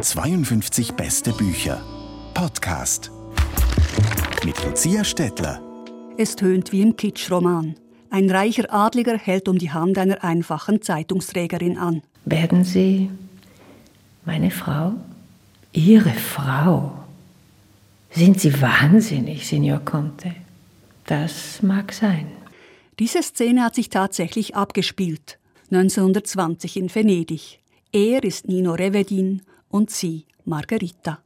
52 beste Bücher. Podcast. Mit Lucia Stettler. Es tönt wie im Kitschroman. Ein reicher Adliger hält um die Hand einer einfachen Zeitungsträgerin an. Werden Sie meine Frau? Ihre Frau? Sind Sie wahnsinnig, Signor Conte? Das mag sein. Diese Szene hat sich tatsächlich abgespielt. 1920 in Venedig. Er ist Nino Revedin und sie Margherita.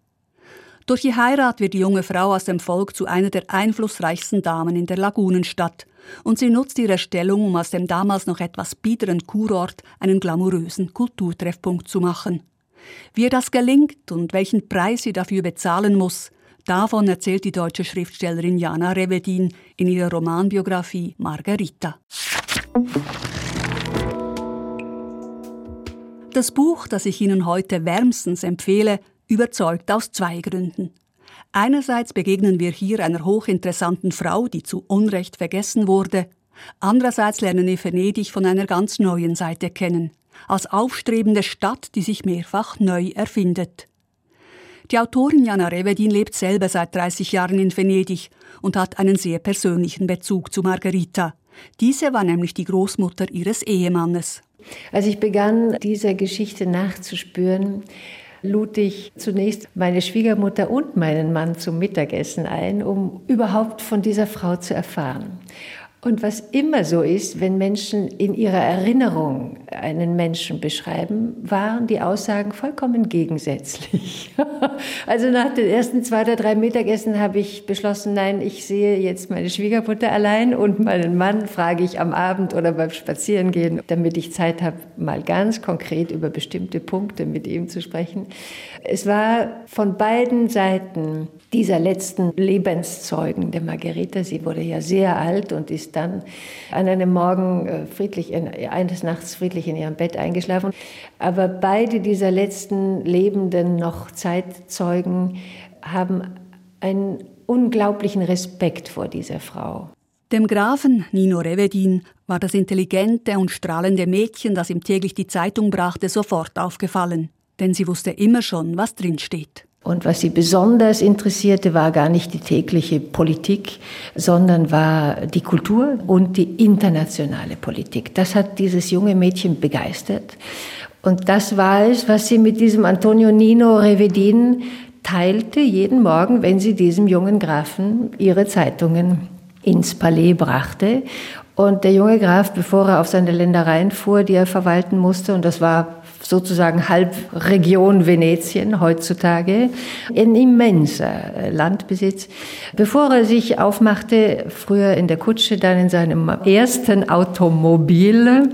Durch die Heirat wird die junge Frau aus dem Volk zu einer der einflussreichsten Damen in der Lagunenstadt und sie nutzt ihre Stellung, um aus dem damals noch etwas biederen Kurort einen glamourösen Kulturtreffpunkt zu machen. Wie ihr das gelingt und welchen Preis sie dafür bezahlen muss, davon erzählt die deutsche Schriftstellerin Jana Revedin in ihrer Romanbiografie Margherita. Das Buch, das ich Ihnen heute wärmstens empfehle, überzeugt aus zwei Gründen. Einerseits begegnen wir hier einer hochinteressanten Frau, die zu Unrecht vergessen wurde. Andererseits lernen wir Venedig von einer ganz neuen Seite kennen, als aufstrebende Stadt, die sich mehrfach neu erfindet. Die Autorin Jana Revedin lebt selber seit 30 Jahren in Venedig und hat einen sehr persönlichen Bezug zu Margherita. Diese war nämlich die Großmutter ihres Ehemannes. Als ich begann, dieser Geschichte nachzuspüren, lud ich zunächst meine Schwiegermutter und meinen Mann zum Mittagessen ein, um überhaupt von dieser Frau zu erfahren. Und was immer so ist, wenn Menschen in ihrer Erinnerung einen Menschen beschreiben, waren die Aussagen vollkommen gegensätzlich. also nach den ersten zwei oder drei Mittagessen habe ich beschlossen, nein, ich sehe jetzt meine Schwiegermutter allein und meinen Mann frage ich am Abend oder beim Spazierengehen, damit ich Zeit habe, mal ganz konkret über bestimmte Punkte mit ihm zu sprechen. Es war von beiden Seiten dieser letzten Lebenszeugen der Margareta. Sie wurde ja sehr alt und ist dann an einem Morgen äh, friedlich, in, eines Nachts friedlich in ihrem Bett eingeschlafen. Aber beide dieser letzten lebenden noch Zeitzeugen haben einen unglaublichen Respekt vor dieser Frau. Dem Grafen Nino Revedin war das intelligente und strahlende Mädchen, das ihm täglich die Zeitung brachte, sofort aufgefallen, denn sie wusste immer schon, was drinsteht. Und was sie besonders interessierte, war gar nicht die tägliche Politik, sondern war die Kultur und die internationale Politik. Das hat dieses junge Mädchen begeistert. Und das war es, was sie mit diesem Antonio Nino Revedin teilte jeden Morgen, wenn sie diesem jungen Grafen ihre Zeitungen ins Palais brachte. Und der junge Graf, bevor er auf seine Ländereien fuhr, die er verwalten musste, und das war sozusagen Halbregion Venetien heutzutage, ein immenser äh, Landbesitz. Bevor er sich aufmachte, früher in der Kutsche, dann in seinem ersten Automobil,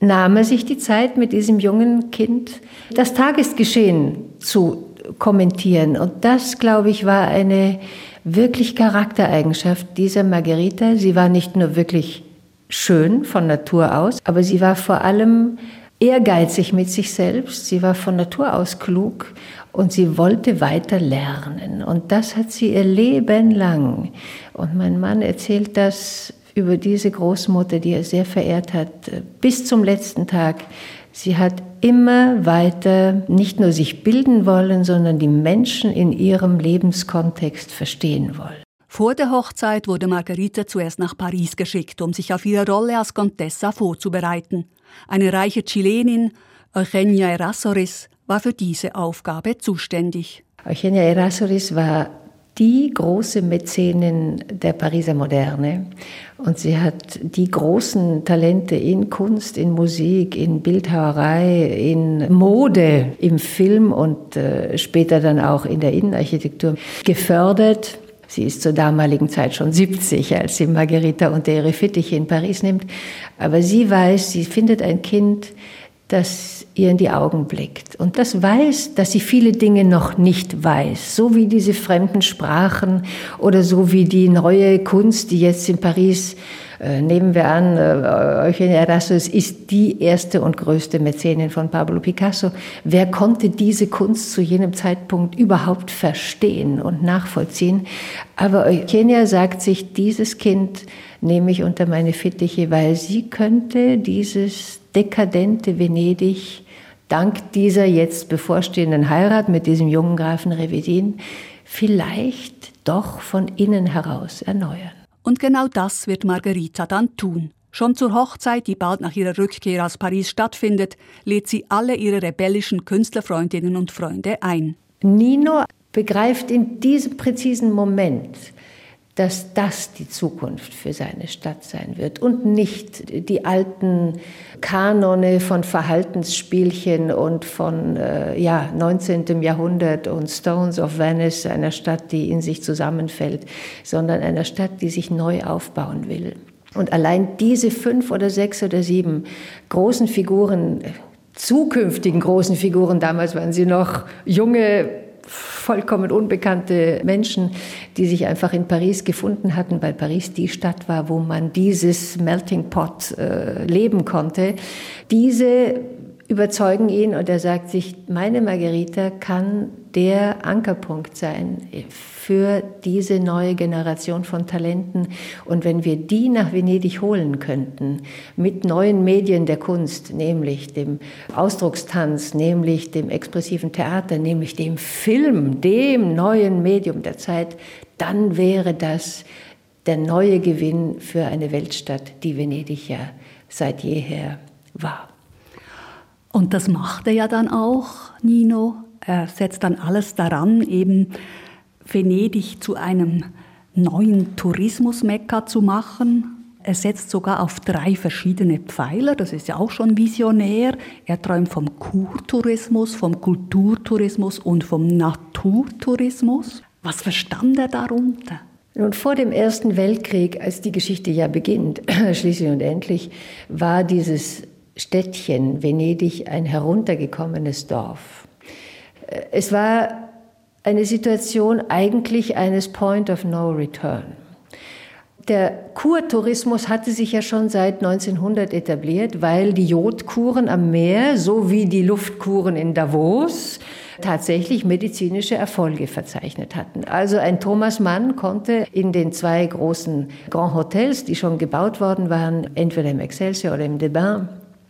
nahm er sich die Zeit, mit diesem jungen Kind das Tagesgeschehen zu kommentieren. Und das, glaube ich, war eine wirklich Charaktereigenschaft dieser Margherita. Sie war nicht nur wirklich schön von Natur aus, aber sie war vor allem ehrgeizig mit sich selbst. Sie war von Natur aus klug und sie wollte weiter lernen. Und das hat sie ihr Leben lang. Und mein Mann erzählt das über diese Großmutter, die er sehr verehrt hat, bis zum letzten Tag. Sie hat immer weiter nicht nur sich bilden wollen, sondern die Menschen in ihrem Lebenskontext verstehen wollen. Vor der Hochzeit wurde Margarita zuerst nach Paris geschickt, um sich auf ihre Rolle als Contessa vorzubereiten. Eine reiche Chilenin, Eugenia Erasoris, war für diese Aufgabe zuständig. Eugenia Erasoris war die große Mäzenin der Pariser Moderne und sie hat die großen Talente in Kunst, in Musik, in Bildhauerei, in Mode, im Film und äh, später dann auch in der Innenarchitektur gefördert. Sie ist zur damaligen Zeit schon 70, als sie Margherita unter ihre Fittiche in Paris nimmt. Aber sie weiß, sie findet ein Kind, das ihr in die Augen blickt und das weiß, dass sie viele Dinge noch nicht weiß, so wie diese fremden Sprachen oder so wie die neue Kunst, die jetzt in Paris nehmen wir an, äh, Eugenia Erasmus ist die erste und größte Mäzenin von Pablo Picasso. Wer konnte diese Kunst zu jenem Zeitpunkt überhaupt verstehen und nachvollziehen? Aber Eugenia sagt sich, dieses Kind nehme ich unter meine Fittiche, weil sie könnte dieses dekadente Venedig dank dieser jetzt bevorstehenden Heirat mit diesem jungen Grafen Revedin vielleicht doch von innen heraus erneuern. Und genau das wird Margarita dann tun. Schon zur Hochzeit, die bald nach ihrer Rückkehr aus Paris stattfindet, lädt sie alle ihre rebellischen Künstlerfreundinnen und Freunde ein. Nino begreift in diesem präzisen Moment, dass das die Zukunft für seine Stadt sein wird und nicht die alten Kanone von Verhaltensspielchen und von äh, ja, 19. Jahrhundert und Stones of Venice, einer Stadt, die in sich zusammenfällt, sondern einer Stadt, die sich neu aufbauen will. Und allein diese fünf oder sechs oder sieben großen Figuren, zukünftigen großen Figuren, damals waren sie noch junge vollkommen unbekannte Menschen, die sich einfach in Paris gefunden hatten, weil Paris die Stadt war, wo man dieses Melting Pot äh, leben konnte. Diese überzeugen ihn und er sagt sich, meine Margarita kann der Ankerpunkt sein für diese neue Generation von Talenten. Und wenn wir die nach Venedig holen könnten, mit neuen Medien der Kunst, nämlich dem Ausdruckstanz, nämlich dem expressiven Theater, nämlich dem Film, dem neuen Medium der Zeit, dann wäre das der neue Gewinn für eine Weltstadt, die Venedig ja seit jeher war. Und das macht er ja dann auch, Nino. Er setzt dann alles daran, eben Venedig zu einem neuen Tourismusmekka zu machen. Er setzt sogar auf drei verschiedene Pfeiler, das ist ja auch schon visionär. Er träumt vom Kurtourismus, vom Kulturtourismus und vom Naturtourismus. Was verstand er darunter? Nun, vor dem Ersten Weltkrieg, als die Geschichte ja beginnt, schließlich und endlich, war dieses Städtchen Venedig ein heruntergekommenes Dorf. Es war eine Situation eigentlich eines Point of No Return. Der Kurtourismus hatte sich ja schon seit 1900 etabliert, weil die Jodkuren am Meer sowie die Luftkuren in Davos tatsächlich medizinische Erfolge verzeichnet hatten. Also ein Thomas Mann konnte in den zwei großen Grand Hotels, die schon gebaut worden waren, entweder im Excelsior oder im Debain,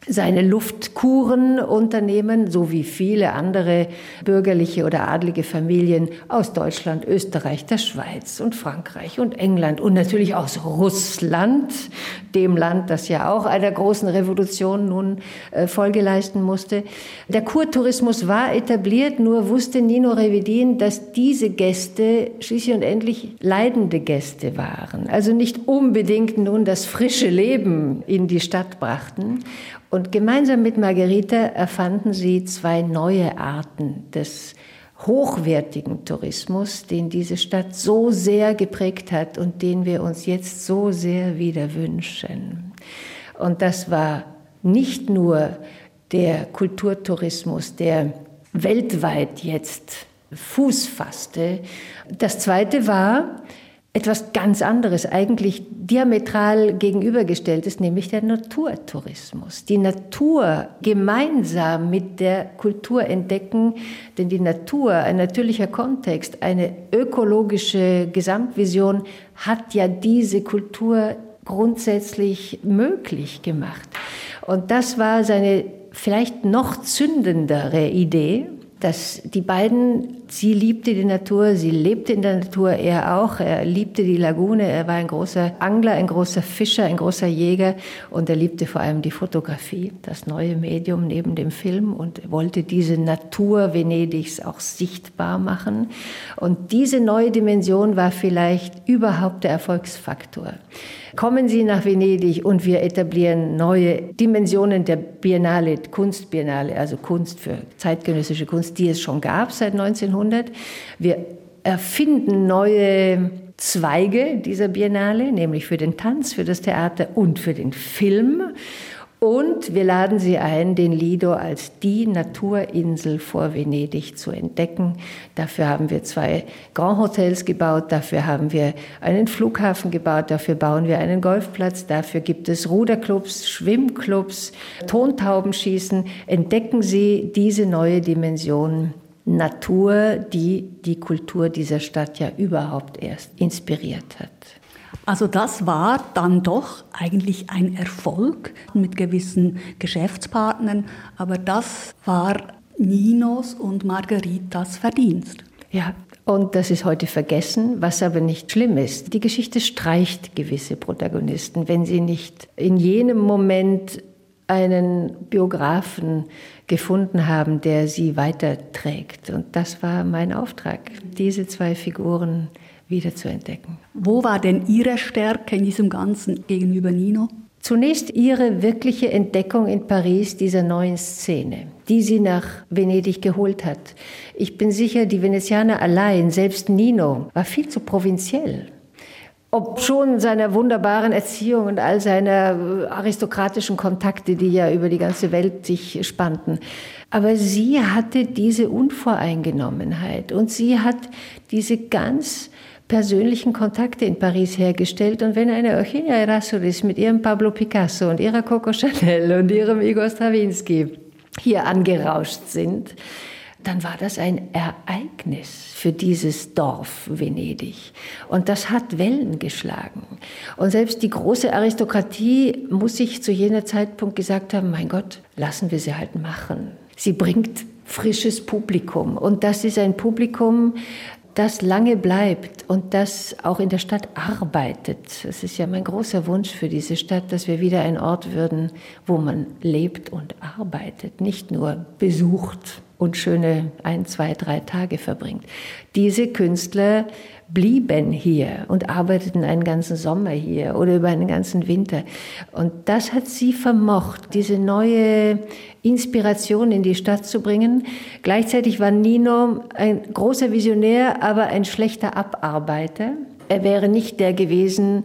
seine Luftkuren unternehmen, so wie viele andere bürgerliche oder adlige Familien aus Deutschland, Österreich, der Schweiz und Frankreich und England und natürlich aus Russland, dem Land, das ja auch einer großen Revolution nun äh, Folge leisten musste. Der Kurtourismus war etabliert, nur wusste Nino Revedin, dass diese Gäste schließlich und endlich leidende Gäste waren, also nicht unbedingt nun das frische Leben in die Stadt brachten. Und gemeinsam mit Margarita erfanden sie zwei neue Arten des hochwertigen Tourismus, den diese Stadt so sehr geprägt hat und den wir uns jetzt so sehr wieder wünschen. Und das war nicht nur der Kulturtourismus, der weltweit jetzt Fuß fasste. Das zweite war, etwas ganz anderes, eigentlich diametral gegenübergestellt ist, nämlich der Naturtourismus. Die Natur gemeinsam mit der Kultur entdecken, denn die Natur, ein natürlicher Kontext, eine ökologische Gesamtvision hat ja diese Kultur grundsätzlich möglich gemacht. Und das war seine vielleicht noch zündendere Idee, dass die beiden, sie liebte die Natur, sie lebte in der Natur, er auch, er liebte die Lagune, er war ein großer Angler, ein großer Fischer, ein großer Jäger und er liebte vor allem die Fotografie, das neue Medium neben dem Film und wollte diese Natur Venedigs auch sichtbar machen. Und diese neue Dimension war vielleicht überhaupt der Erfolgsfaktor. Kommen Sie nach Venedig und wir etablieren neue Dimensionen der Biennale, Kunstbiennale, also Kunst für zeitgenössische Kunst, die es schon gab seit 1900. Wir erfinden neue Zweige dieser Biennale, nämlich für den Tanz, für das Theater und für den Film. Und wir laden Sie ein, den Lido als die Naturinsel vor Venedig zu entdecken. Dafür haben wir zwei Grand Hotels gebaut, dafür haben wir einen Flughafen gebaut, dafür bauen wir einen Golfplatz, dafür gibt es Ruderclubs, Schwimmclubs, Tontaubenschießen. Entdecken Sie diese neue Dimension Natur, die die Kultur dieser Stadt ja überhaupt erst inspiriert hat. Also das war dann doch eigentlich ein Erfolg mit gewissen Geschäftspartnern, aber das war Ninos und Margaritas Verdienst. Ja, und das ist heute vergessen, was aber nicht schlimm ist. Die Geschichte streicht gewisse Protagonisten, wenn sie nicht in jenem Moment einen Biografen gefunden haben, der sie weiterträgt. Und das war mein Auftrag, diese zwei Figuren wieder zu entdecken. Wo war denn Ihre Stärke in diesem Ganzen gegenüber Nino? Zunächst ihre wirkliche Entdeckung in Paris dieser neuen Szene, die sie nach Venedig geholt hat. Ich bin sicher, die Venezianer allein, selbst Nino, war viel zu provinziell. Ob schon seiner wunderbaren Erziehung und all seiner äh, aristokratischen Kontakte, die ja über die ganze Welt sich spannten. Aber sie hatte diese Unvoreingenommenheit und sie hat diese ganz persönlichen Kontakte in Paris hergestellt. Und wenn eine Eugenia Errázuriz mit ihrem Pablo Picasso und ihrer Coco Chanel und ihrem Igor Stravinsky hier angerauscht sind, dann war das ein Ereignis für dieses Dorf Venedig. Und das hat Wellen geschlagen. Und selbst die große Aristokratie muss sich zu jener Zeitpunkt gesagt haben, mein Gott, lassen wir sie halt machen. Sie bringt frisches Publikum. Und das ist ein Publikum, das lange bleibt und das auch in der Stadt arbeitet. Es ist ja mein großer Wunsch für diese Stadt, dass wir wieder ein Ort würden, wo man lebt und arbeitet, nicht nur besucht und schöne ein, zwei, drei Tage verbringt. Diese Künstler blieben hier und arbeiteten einen ganzen Sommer hier oder über einen ganzen Winter. Und das hat sie vermocht, diese neue Inspiration in die Stadt zu bringen. Gleichzeitig war Nino ein großer Visionär, aber ein schlechter Abarbeiter. Er wäre nicht der gewesen,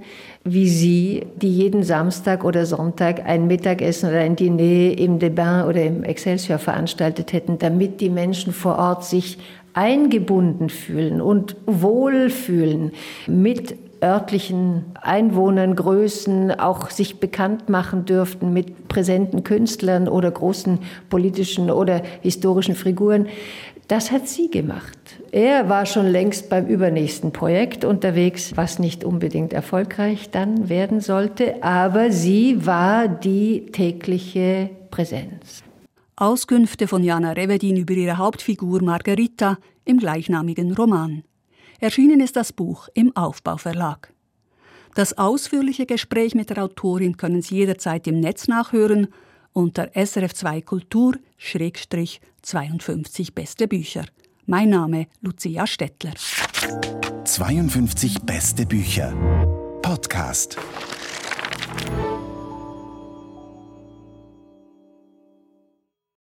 wie Sie, die jeden Samstag oder Sonntag ein Mittagessen oder ein Diner im Debain oder im Excelsior veranstaltet hätten, damit die Menschen vor Ort sich eingebunden fühlen und wohlfühlen mit örtlichen Einwohnern, Größen auch sich bekannt machen dürften mit präsenten Künstlern oder großen politischen oder historischen Figuren. Das hat sie gemacht. Er war schon längst beim übernächsten Projekt unterwegs, was nicht unbedingt erfolgreich dann werden sollte, aber sie war die tägliche Präsenz. Auskünfte von Jana Revedin über ihre Hauptfigur Margarita im gleichnamigen Roman. Erschienen ist das Buch im Aufbauverlag. Das ausführliche Gespräch mit der Autorin können Sie jederzeit im Netz nachhören unter SRF2 Kultur 52 beste Bücher. Mein Name Lucia Stettler. 52 beste Bücher. Podcast.